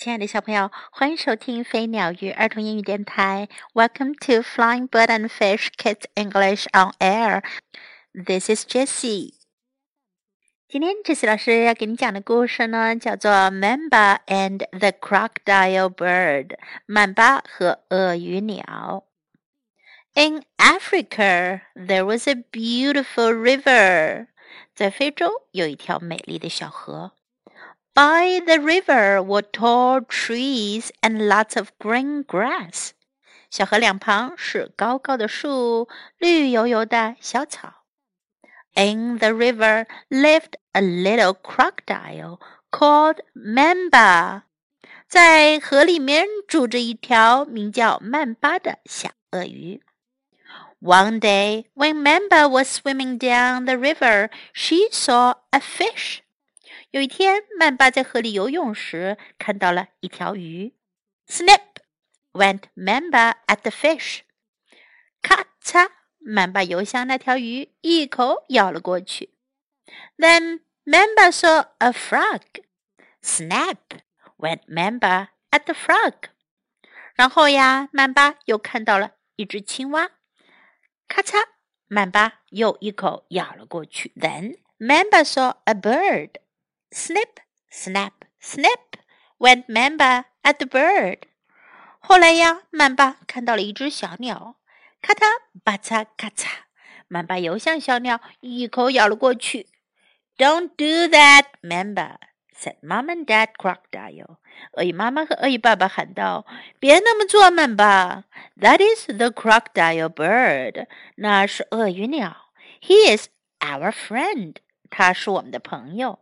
亲爱的小朋友，欢迎收听飞鸟鱼儿童英语电台。Welcome to Flying Bird and Fish Kids English on Air. This is Jessie. 今天 Jessie 老师要给你讲的故事呢，叫做《Mamba and the Crocodile Bird》（曼巴和鳄鱼鸟）。In Africa, there was a beautiful river. 在非洲有一条美丽的小河。 by the river were tall trees and lots of green grass. 小河两旁是高高的树，绿油油的小草。In the river lived a little crocodile called Mamba. 在河里面住着一条名叫曼巴的小鳄鱼。One day, when Mamba was swimming down the river, she saw a fish. 有一天，曼巴在河里游泳时看到了一条鱼。Snap! went Mamba at the fish。咔嚓，曼巴游向那条鱼，一口咬了过去。Then Mamba saw a frog。Snap went Mamba at the frog。然后呀，曼巴又看到了一只青蛙。咔嚓，曼巴又一口咬了过去。Then Mamba saw a bird。Snip, snap, snip went Mamba at the bird. 后来呀，曼巴看到了一只小鸟，咔嚓吧嚓咔嚓，曼巴游向小鸟，一口咬了过去。Don't do that, Mamba, said Mom and Dad Crocodile. 鳄鱼妈妈和鳄鱼爸爸喊道：“别那么做，曼巴。That is the crocodile bird. 那是鳄鱼鸟。He is our friend. 他是我们的朋友。”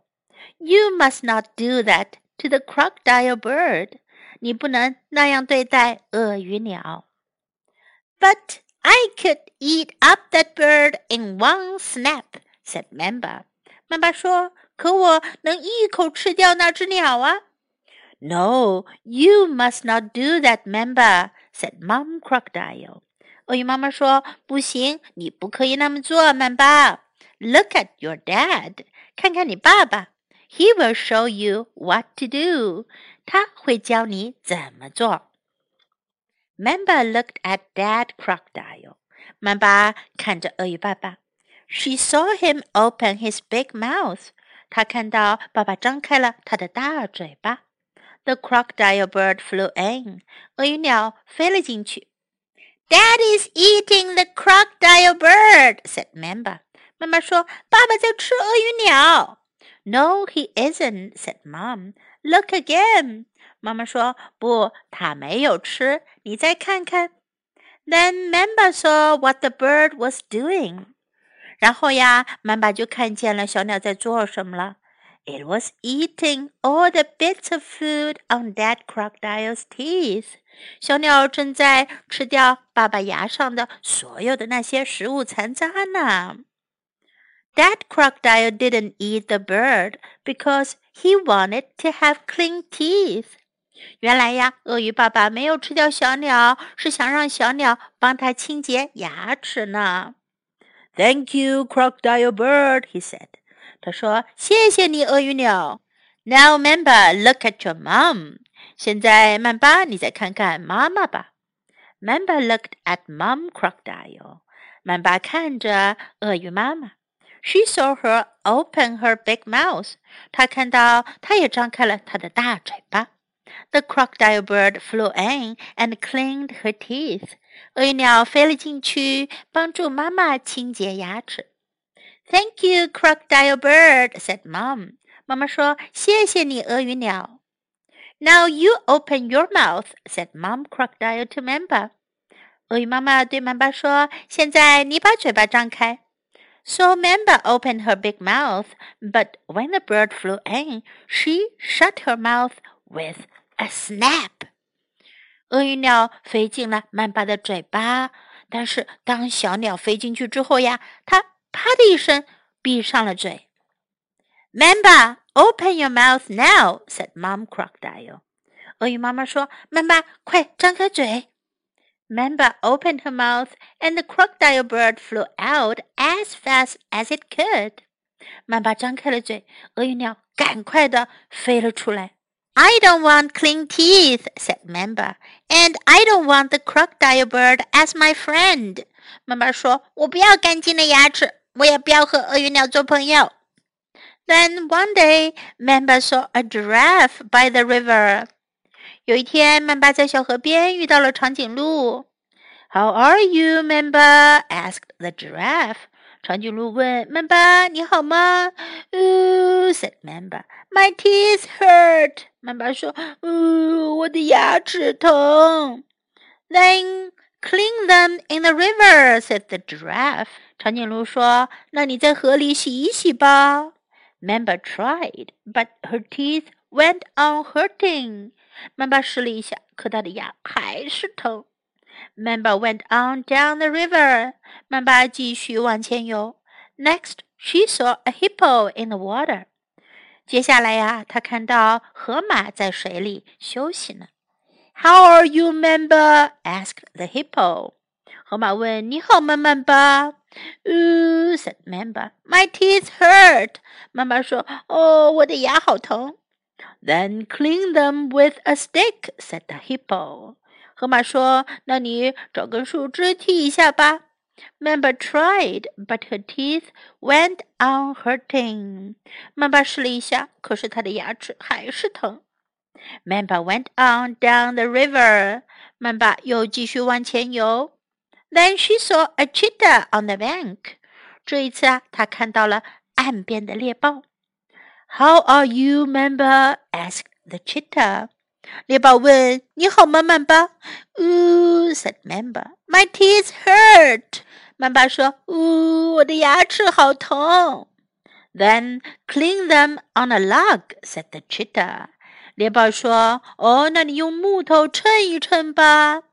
You must not do that to the crocodile bird. 你不能那样对待鳄鱼鸟。But I could eat up that bird in one snap," said Mamba. 曼巴说：“可我能一口吃掉那只鸟啊。” No, you must not do that, Mamba," said Mom Crocodile. 鳄鱼妈妈说：“不行，你不可以那么做，曼巴。Look at your dad. 看看你爸爸。” He will show you what to do. 他会教你怎么做。Mamba looked at Dad Crocodile. 曼巴看着鳄鱼爸爸。She saw him open his big mouth. 她看到爸爸张开了他的大嘴巴。The crocodile bird flew in. 鳄鱼鸟飞了进去。Dad is eating the crocodile bird," said Mamba. 妈妈说：“爸爸在吃鳄鱼鸟。” ” No, he isn't," said Mom. "Look again." 妈妈说：“不，他没有吃。你再看看。” Then Mamba saw what the bird was doing. 然后呀，曼巴就看见了小鸟在做什么了。It was eating all the bits of food on that crocodile's teeth. 小鸟正在吃掉爸爸牙上的所有的那些食物残渣呢。 that crocodile didn't eat the bird because he wanted to have clean teeth. 原来呀，鳄鱼爸爸没有吃掉小鸟，是想让小鸟帮他清洁牙齿呢。Thank you, crocodile bird, he said. 他说：“谢谢你，鳄鱼鸟。” Now, Mamba, look at your mom. 现在，曼巴，你再看看妈妈吧。Mamba looked at Mom Crocodile. 曼巴看着鳄鱼妈妈。 she saw her open her big mouth. 她看到她也张开了她的大嘴巴。The crocodile bird flew in and cleaned her teeth. 鳄鱼鸟飞了进去，帮助妈妈清洁牙齿。Thank you, crocodile bird," said Mom. 妈妈说：“谢谢你，鳄鱼鸟。” Now you open your mouth," said Mom Crocodile to Mamba. 鳄鱼妈妈对曼巴说：“现在你把嘴巴张开。” ” So Mamba opened her big mouth, but when the bird flew in, she shut her mouth with a snap. 鳄鱼鸟飞进了曼巴的嘴巴，但是当小鸟飞进去之后呀，它啪的一声闭上了嘴。Mamba, open your mouth now," said Mom Crocodile. 鳄鱼妈妈说：“曼巴，快张开嘴。” ！” Mamba opened her mouth, and the crocodile bird flew out as fast as it could. 曼巴张开了嘴，鳄鱼鸟赶快的飞了出来。 I don't want clean teeth, said Member, and I don't want the crocodile bird as my friend. 妈妈说：“我不要干净的牙齿，我也不要和鳄鱼鸟做朋友。” Then one day, Member saw a giraffe by the river. 有一天，曼巴在小河边遇到了长颈鹿。How are you, Member? asked the giraffe. 长颈鹿问曼巴：“你好吗？” Ooh, said Member. My teeth hurt. 曼巴说：“呜，我的牙齿疼。” Then clean them in the river, said the giraffe. 长颈鹿说：“那你在河里洗一洗吧。” Member tried, but her teeth went on hurting. 曼巴试了一下，可她的牙还是疼。Mamba went on down the river. 曼巴继续往前游。Next, she saw a hippo in the water. 接下来呀，她看到河马在水里休息呢。How are you, Mamba? asked the hippo. 河马问：“你好吗，曼巴？” Ooh, said Mamba. My teeth hurt. 曼巴说：“哦，我的牙好疼。” Then clean them with a stick, said the hippo. 河马说：“那你找根树枝剃一下吧。” Mamba tried, but her teeth went on hurting. 曼巴试了一下，可是她的牙齿还是疼。Mamba went on down the river. 曼巴又继续往前游。Then she saw a cheetah on the bank. 这一次啊，她看到了岸边的猎豹。 How are you, Mamba? asked the cheetah. 猎豹问：“你好吗，曼巴？” Ooh, said Mamba. My teeth hurt. 曼巴说：“呜，我的牙齿好疼。” Then clean them on a log, said the cheetah. 猎豹说：“哦，那你用木头称一称吧。”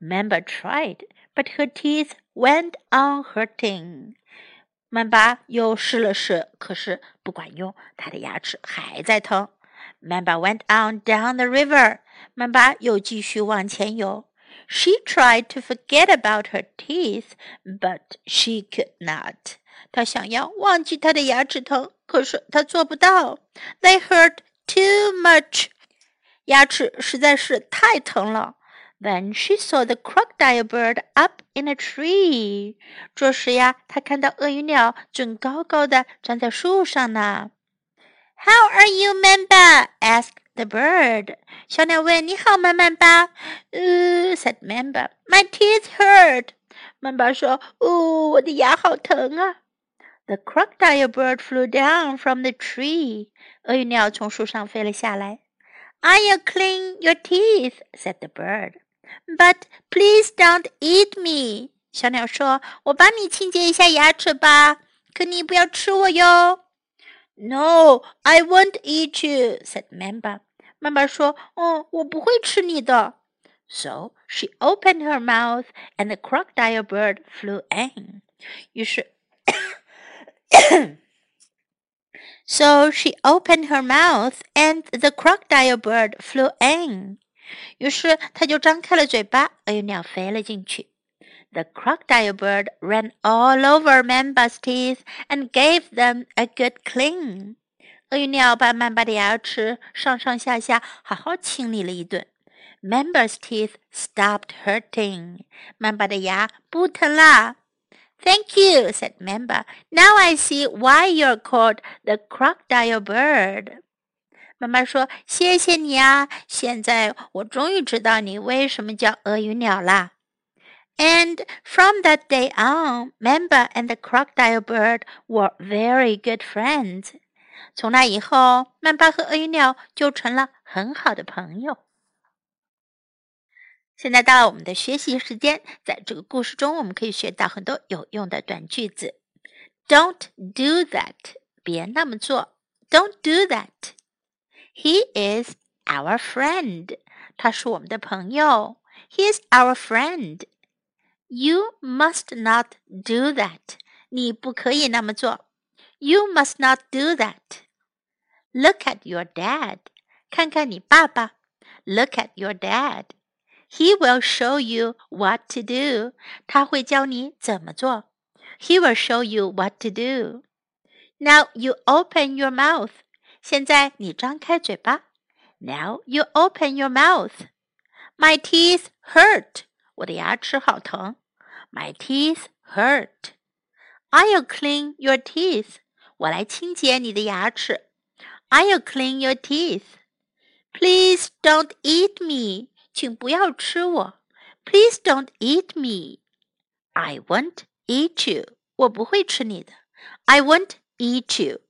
Mamba tried, but her teeth went on hurting. 曼巴又试了试，可是不管用，他的牙齿还在疼。Mamba went on down the river. 曼巴又继续往前游。She tried to forget about her teeth, but she could not. 她想要忘记她的牙齿疼，可是她做不到。They hurt too much. 牙齿实在是太疼了。Then she saw the crocodile bird up in a tree. 这时呀，她看到鳄鱼鸟正高高的站在树上呢。How are you, Mamba? asked the bird. 小鸟问：“你好吗，曼巴？” Uh, said Mamba. My teeth hurt. 曼巴说：“哦，我的牙好疼啊。” The crocodile bird flew down from the tree. 鳄鱼鸟从树上飞了下来。I'll clean your teeth, said the bird. But please don't eat me. 小鸟说：“我帮你清洁一下牙齿吧，可你不要吃我哟。” No, I won't eat you," said Mamba. 妈妈说：“哦，我不会吃你的。” So she opened her mouth, and the crocodile bird flew in. 于是，So she opened her mouth, and the crocodile bird flew in. 于是他就张开了嘴巴，鳄鱼鸟飞了进去。The crocodile bird ran all over Mamba's teeth and gave them a good clean. 鳄鱼鸟把曼巴的牙齿上上下下好好清理了一顿。Mamba's teeth stopped hurting. 曼巴的牙不疼啦。Thank you, said Mamba. Now I see why you're called the crocodile bird. 妈妈说：“谢谢你啊！现在我终于知道你为什么叫鳄鱼鸟啦。” And from that day on, Mamba and the crocodile bird were very good friends. 从那以后，曼巴和鳄鱼鸟就成了很好的朋友。现在到了我们的学习时间，在这个故事中，我们可以学到很多有用的短句子。Don't do that，别那么做。Don't do that。He is our friend. 他是我们的朋友。He is our friend. You must not do that. 你不可以那么做。You must not do that. Look at your dad. 看看你爸爸。Look at your dad. He will show you what to do. 他会教你怎么做。He will show you what to do. Now you open your mouth. 现在你张开嘴巴。 Now you open your mouth. My teeth hurt. 我的牙齿好疼。My teeth hurt. I'll clean your teeth. 我来清洁你的牙齿。I'll clean your teeth. Please don't eat me. 请不要吃我。Please don't eat me. I won't eat you. 我不会吃你的。I won't eat you.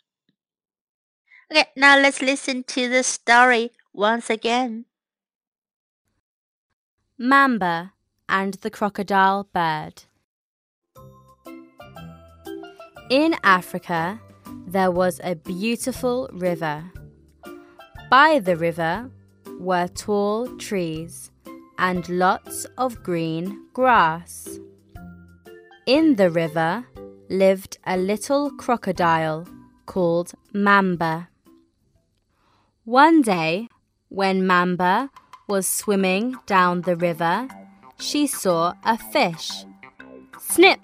Okay, now let's listen to the story once again. Mamba and the Crocodile Bird. In Africa, there was a beautiful river. By the river were tall trees and lots of green grass. In the river lived a little crocodile called Mamba. One day, when Mamba was swimming down the river, she saw a fish. Snip!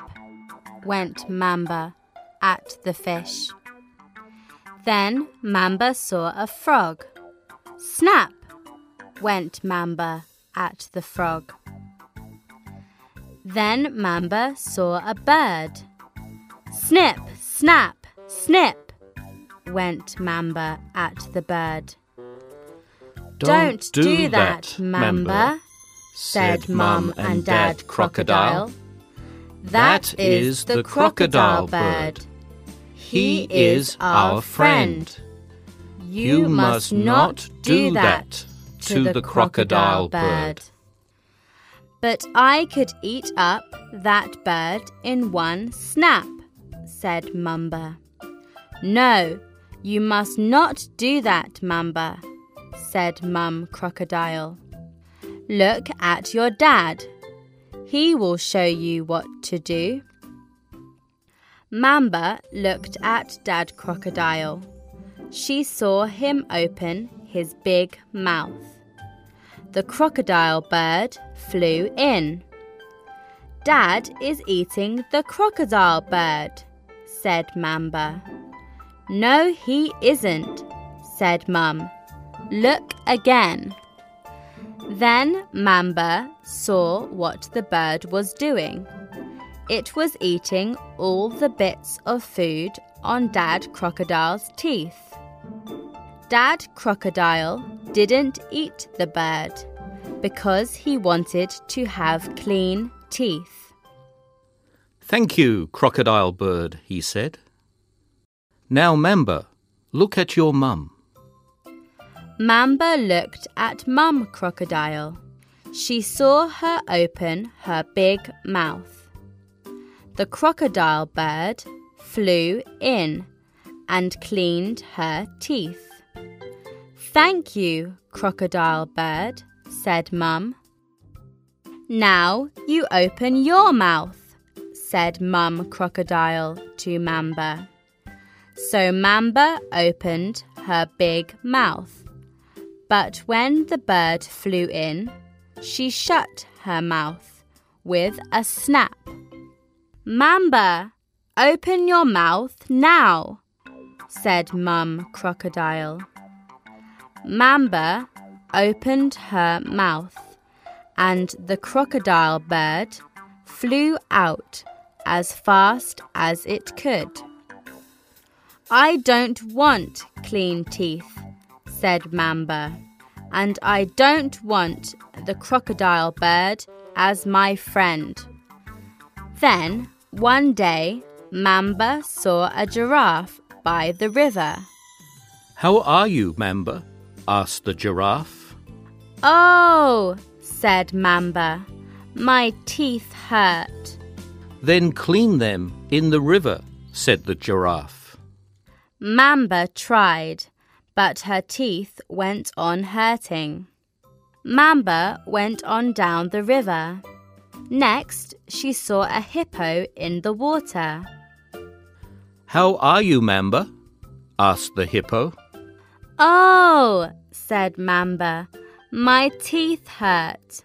went Mamba at the fish. Then Mamba saw a frog. Snap! went Mamba at the frog. Then Mamba saw a bird. Snip, snap, snip! Went Mamba at the bird. Don't, do, do, that, Mamba, said Mum and Dad Crocodile. That is the crocodile bird. He is our friend. You must not do that to the crocodile bird. But I could eat up that bird in one snap, said Mamba. No, you must not do that, Mamba, said Mum Crocodile. Look at your dad. He will show you what to do. Mamba looked at Dad Crocodile. She saw him open his big mouth. The crocodile bird flew in. Dad is eating the crocodile bird, said Mamba. No, he isn't, said Mum. Look again. Then Mamba saw what the bird was doing. It was eating all the bits of food on Dad Crocodile's teeth. Dad Crocodile didn't eat the bird because he wanted to have clean teeth. Thank you, Crocodile Bird, he said. Now, Mamba, look at your mum. Mamba looked at Mum Crocodile. She saw her open her big mouth. The crocodile bird flew in and cleaned her teeth. Thank you, crocodile bird, said Mum. Now you open your mouth, said Mum Crocodile to Mamba. So Mamba opened her big mouth. But when the bird flew in, she shut her mouth with a snap. Mamba, open your mouth now, said Mum Crocodile. Mamba opened her mouth, and the crocodile bird flew out as fast as it could. I don't want clean teeth, said Mamba, and I don't want the crocodile bird as my friend. Then, one day, Mamba saw a giraffe by the river. How are you, Mamba? asked the giraffe. Oh, said Mamba, my teeth hurt. Then clean them in the river, said the giraffe. Mamba tried, but her teeth went on hurting. Mamba went on down the river. Next, she saw a hippo in the water. How are you, Mamba? asked the hippo. Oh, said Mamba, my teeth hurt.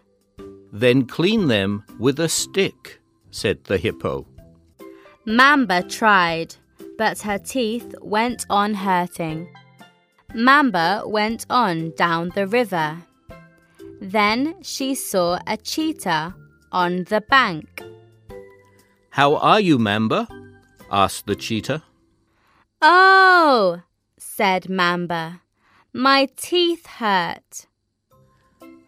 Then clean them with a stick, said the hippo. Mamba tried, but her teeth went on hurting. Mamba went on down the river. Then she saw a cheetah on the bank. How are you, Mamba? asked the cheetah. Oh, said Mamba, my teeth hurt.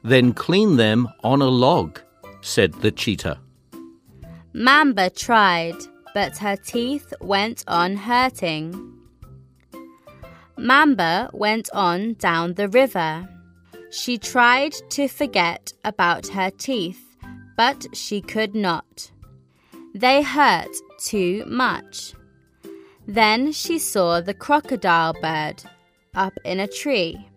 Then clean them on a log, said the cheetah. Mamba tried, but her teeth went on hurting. Mamba went on down the river. She tried to forget about her teeth, but she could not. They hurt too much. Then she saw the crocodile bird up in a tree.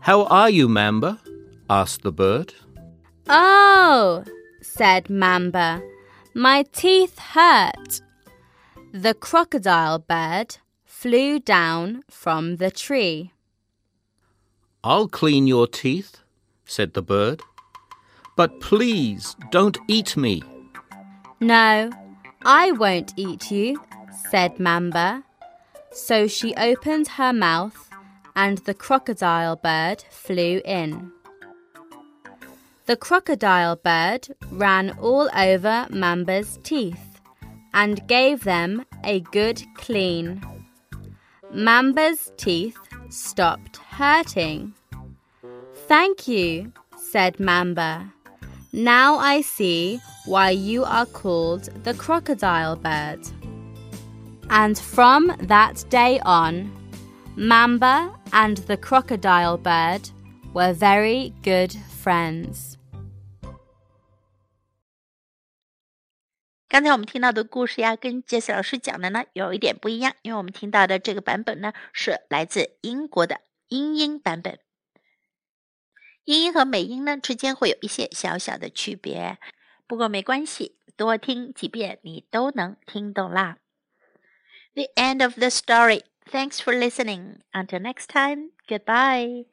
How are you, Mamba? asked the bird. Oh, said Mamba, my teeth hurt. The crocodile bird flew down from the tree. I'll clean your teeth, said the bird. But please don't eat me. No, I won't eat you, said Mamba. So she opened her mouth, and the crocodile bird flew in. The crocodile bird ran all over Mamba's teeth and gave them a good clean. Mamba's teeth stopped hurting. Thank you, said Mamba. Now I see why you are called the crocodile bird. And from that day on, Mamba and the crocodile bird were very good friends. 刚才我们听到的故事呀，跟杰斯老师讲的呢有一点不一样，因为我们听到的这个版本呢是来自英国的英音版本。英音和美音呢之间会有一些小小的区别，不过没关系，多听几遍你都能听懂啦。The end of the story. Thanks for listening. Until next time. Goodbye.